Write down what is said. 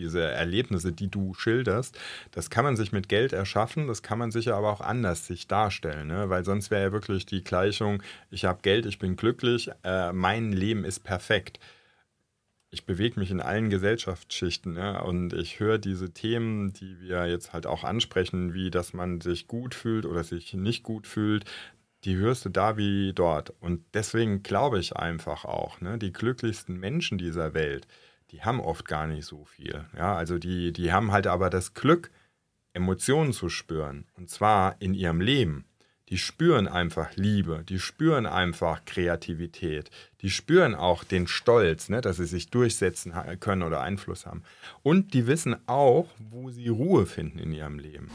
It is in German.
diese Erlebnisse, die du schilderst, das kann man sich mit Geld erschaffen, das kann man sicher aber auch anders sich darstellen, ne? weil sonst wäre ja wirklich die Gleichung, ich habe Geld, ich bin glücklich, äh, mein Leben ist perfekt ich bewege mich in allen Gesellschaftsschichten ne? und ich höre diese Themen, die wir jetzt halt auch ansprechen, wie dass man sich gut fühlt oder sich nicht gut fühlt, die hörst du da wie dort. Und deswegen glaube ich einfach auch, ne? die glücklichsten Menschen dieser Welt, die haben oft gar nicht so viel. Ja, also die, die haben halt aber das Glück, Emotionen zu spüren. Und zwar in ihrem Leben die spüren einfach Liebe, die spüren einfach Kreativität, die spüren auch den Stolz, ne, dass sie sich durchsetzen können oder Einfluss haben. Und die wissen auch, wo sie Ruhe finden in ihrem Leben.